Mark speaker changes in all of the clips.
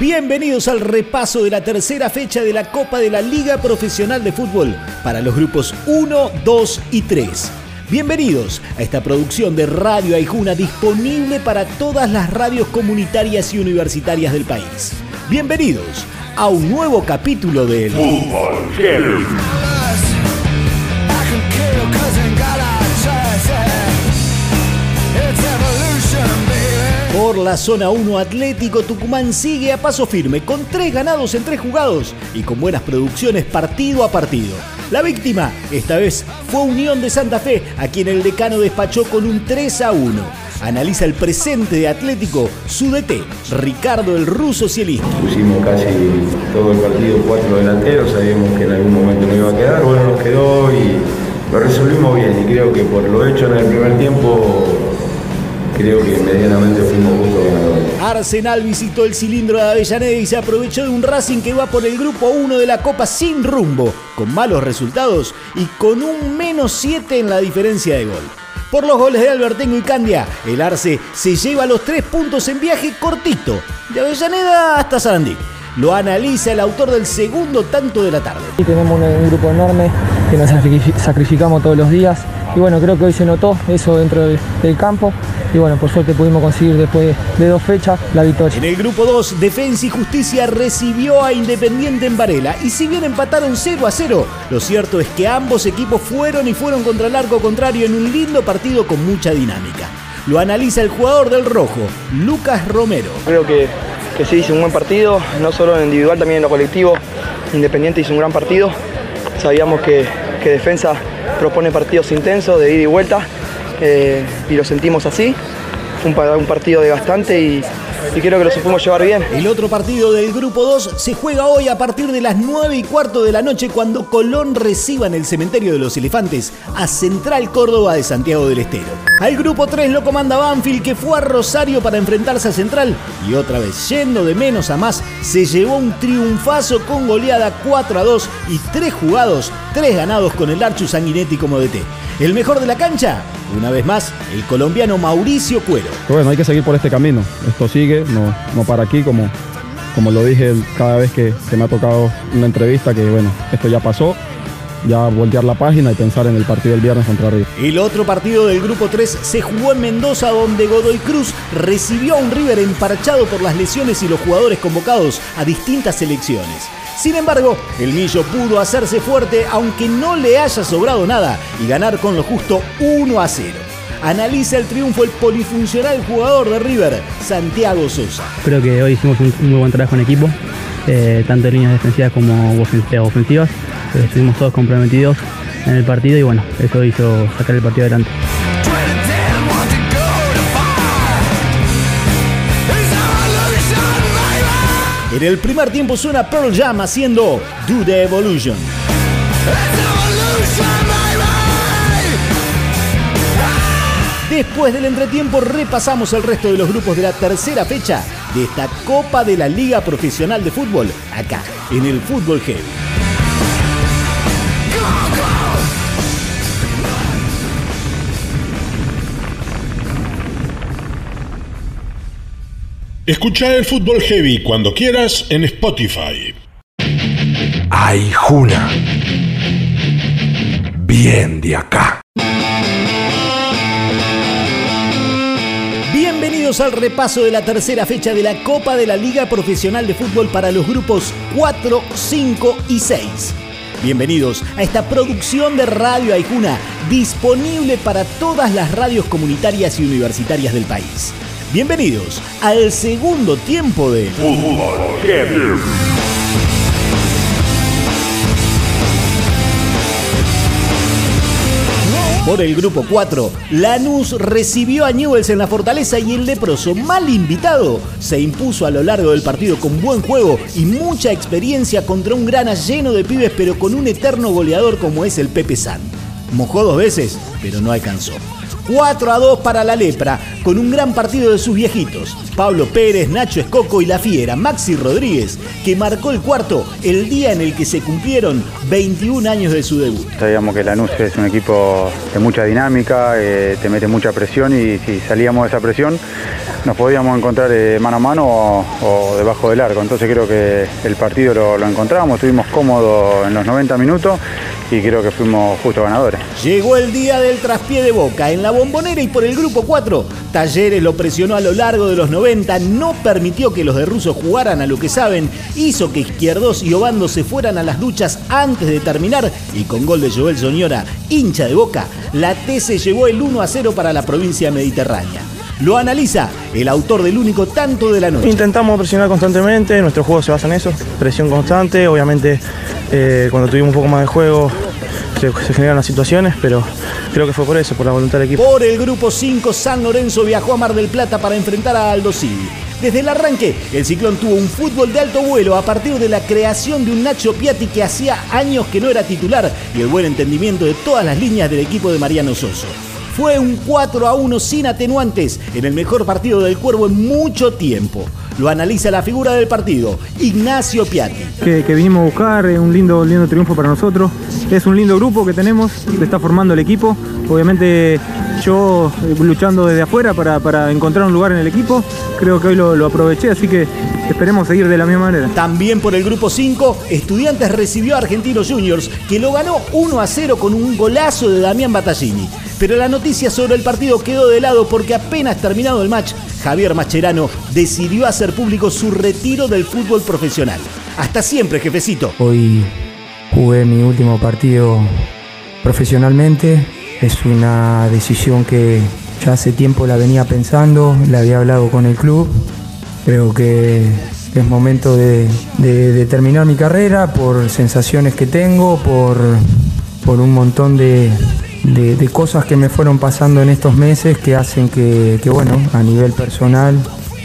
Speaker 1: Bienvenidos al repaso de la tercera fecha de la Copa de la Liga Profesional de Fútbol para los grupos 1, 2 y 3. Bienvenidos a esta producción de Radio Aijuna disponible para todas las radios comunitarias y universitarias del país. Bienvenidos a un nuevo capítulo del Fútbol Por la zona 1 Atlético Tucumán sigue a paso firme con tres ganados en tres jugados y con buenas producciones partido a partido. La víctima esta vez fue Unión de Santa Fe, a quien el decano despachó con un 3 a 1. Analiza el presente de Atlético, su DT, Ricardo el Ruso Cielista.
Speaker 2: Pusimos casi todo el partido cuatro delanteros, sabíamos que en algún momento no iba a quedar, bueno, nos quedó y lo resolvimos bien y creo que por lo hecho en el primer tiempo creo que medianamente fuimos justo ganadores.
Speaker 1: Arsenal visitó el cilindro de Avellaneda y se aprovechó de un Racing que va por el grupo 1 de la Copa sin rumbo, con malos resultados y con un menos 7 en la diferencia de gol. Por los goles de Albertengo y Candia, el Arce se lleva los tres puntos en viaje cortito, de Avellaneda hasta Sarandí. Lo analiza el autor del segundo tanto de la tarde.
Speaker 3: Y tenemos un, grupo enorme que nos sacrificamos todos los días. Y bueno, creo que hoy se notó eso dentro del campo y bueno, por suerte pudimos conseguir después de dos fechas la victoria.
Speaker 1: En el grupo 2, Defensa y Justicia recibió a Independiente en Varela y si bien empataron 0 a 0, lo cierto es que ambos equipos fueron y fueron contra el arco contrario en un lindo partido con mucha dinámica. Lo analiza el jugador del rojo, Lucas Romero.
Speaker 4: Creo que, que se hizo un buen partido, no solo en individual, también en lo colectivo. Independiente hizo un gran partido. Sabíamos que, que Defensa propone partidos intensos, de ida y vuelta eh, y lo sentimos así. un, un partido desgastante y, y creo que lo supimos llevar bien.
Speaker 1: El otro partido del Grupo 2 se juega hoy a partir de las 9 y cuarto de la noche cuando Colón reciba en el Cementerio de los Elefantes a Central Córdoba de Santiago del Estero. Al Grupo 3 lo comanda Banfield que fue a Rosario para enfrentarse a Central y otra vez yendo de menos a más se llevó un triunfazo con goleada 4 a 2 y 3 jugados, 3 ganados con el Archu Sanguinetti como DT. El mejor de la cancha, una vez más, el colombiano Mauricio Cuero.
Speaker 5: Bueno, hay que seguir por este camino. Esto sigue, no, no para aquí, como, como lo dije cada vez que, que me ha tocado una entrevista, que bueno, esto ya pasó, ya voltear la página y pensar en el partido del viernes contra River.
Speaker 1: El otro partido del grupo 3 se jugó en Mendoza donde Godoy Cruz recibió a un River emparchado por las lesiones y los jugadores convocados a distintas selecciones. Sin embargo, el Millo pudo hacerse fuerte aunque no le haya sobrado nada y ganar con lo justo 1 a 0. Analiza el triunfo el polifuncional jugador de River, Santiago Sosa.
Speaker 6: Creo que hoy hicimos un, muy buen trabajo en equipo, eh, tanto en líneas defensivas como ofensivas. Eh, estuvimos todos comprometidos en el partido y bueno, eso hizo sacar el partido adelante.
Speaker 1: En el primer tiempo suena Pearl Jam haciendo Do the Evolution. Después del entretiempo repasamos el resto de los grupos de la tercera fecha de esta Copa de la Liga Profesional de Fútbol, acá, en el Fútbol Heavy.
Speaker 7: Escucha el Fútbol Heavy cuando quieras en Spotify.
Speaker 8: Ay, Juna. Bien de acá.
Speaker 1: Bienvenidos al repaso de la tercera fecha de la Copa de la Liga Profesional de Fútbol para los grupos 4, 5 y 6. Bienvenidos a esta producción de Radio Aijuna, disponible para todas las radios comunitarias y universitarias del país. Bienvenidos al segundo tiempo de Fútbol Por el grupo 4, Lanús recibió a Newells en la fortaleza y el leproso, mal invitado, se impuso a lo largo del partido con buen juego y mucha experiencia contra un grana lleno de pibes pero con un eterno goleador como es el Pepe San. Mojó dos veces, pero no alcanzó. 4 a 2 para la Lepra, con un gran partido de sus viejitos. Pablo Pérez, Nacho Escoco y La Fiera, Maxi Rodríguez, que marcó el cuarto el día en el que se cumplieron 21 años de su debut.
Speaker 9: Sabíamos que Lanús es un equipo de mucha dinámica, eh, te mete mucha presión y si salíamos de esa presión nos podíamos encontrar eh, mano a mano o, debajo del arco. Entonces creo que el partido lo, lo encontramos, estuvimos cómodos en los 90 minutos y creo que fuimos justo ganadores.
Speaker 1: Llegó el día del traspié de boca en la bombonera y por el grupo 4. Talleres lo presionó a lo largo de los 90, no permitió que los de Russo jugaran a lo que saben, hizo que Izquierdos y Obando se fueran a las duchas antes de terminar y con gol de Joel Soñora, hincha de boca, la T se llevó el 1 a 0 para la provincia mediterránea. Lo analiza el autor del único tanto de la noche.
Speaker 10: Intentamos presionar constantemente, nuestro juego se basa en eso, presión constante, obviamente eh, cuando tuvimos un poco más de juego se, se, generan las situaciones, pero creo que fue por eso, por la voluntad del equipo.
Speaker 1: Por el grupo 5, San Lorenzo viajó a Mar del Plata para enfrentar a Aldo Civi. Desde el arranque, el Ciclón tuvo un fútbol de alto vuelo a partir de la creación de un Nacho Piatti que hacía años que no era titular y el buen entendimiento de todas las líneas del equipo de Mariano Soso. Fue un 4 a 1 sin atenuantes en el mejor partido del Cuervo en mucho tiempo. Lo analiza la figura del partido, Ignacio Piatti.
Speaker 11: Que, que vinimos a buscar, es un lindo, lindo triunfo para nosotros. Es un lindo grupo que tenemos, se está formando el equipo. Obviamente yo eh, luchando desde afuera para, para, encontrar un lugar en el equipo, creo que hoy lo, lo, aproveché, así que esperemos seguir de la misma manera.
Speaker 1: También por el grupo 5, Estudiantes recibió a Argentinos Juniors, que lo ganó 1 a 0 con un golazo de Damián Battaglini. Pero la noticia sobre el partido quedó de lado porque apenas terminado el match, Javier Macherano decidió hacer público su retiro del fútbol profesional. Hasta siempre, jefecito.
Speaker 3: Hoy jugué mi último partido profesionalmente. Es una decisión que ya hace tiempo la venía pensando, la había hablado con el club. Creo que es momento de, terminar mi carrera por sensaciones que tengo, por, por un montón de, de, de, cosas que me fueron pasando en estos meses que hacen que, que, bueno, a nivel personal,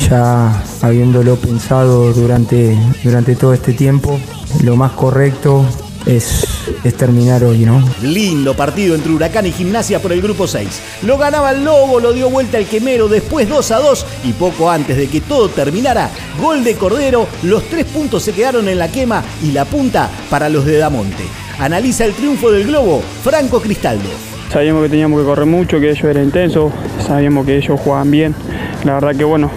Speaker 3: ya habiéndolo pensado durante, durante todo este tiempo, lo más correcto es, es, terminar hoy, ¿no?
Speaker 1: Lindo partido entre Huracán y Gimnasia por el grupo 6. Lo ganaba el Lobo, lo dio vuelta el Quemero, después 2 a 2 y poco antes de que todo terminara, gol de Cordero, los tres puntos se quedaron en la quema y la punta para los de Damonte. Analiza el triunfo del Globo, Franco Cristaldo.
Speaker 12: Sabíamos que teníamos que correr mucho, que ellos eran intensos, sabíamos que ellos jugaban bien. La verdad que bueno,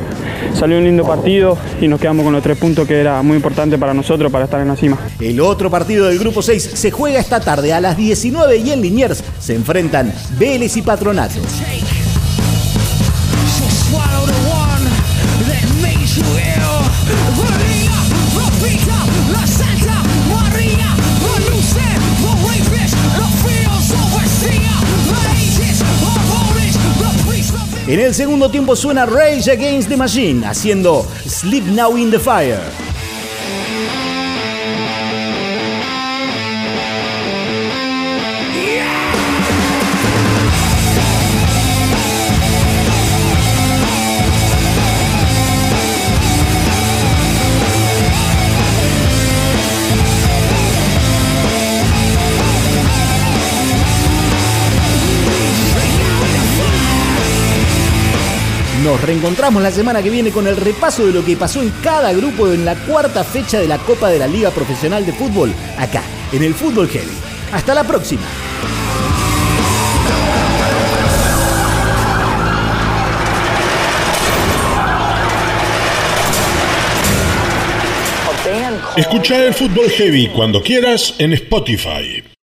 Speaker 12: salió un lindo partido y nos quedamos con los tres puntos que era muy importante para nosotros para estar en la cima.
Speaker 1: El otro partido del grupo 6 se juega esta tarde a las 19 y en Liniers se enfrentan Vélez y Patronato. En el segundo tiempo suena Rage Against the Machine haciendo Sleep Now in the Fire. Reencontramos la semana que viene con el repaso de lo que pasó en cada grupo en la cuarta fecha de la Copa de la Liga Profesional de Fútbol, acá, en el Fútbol Heavy. Hasta la próxima.
Speaker 7: Escucha el Fútbol Heavy cuando quieras en Spotify.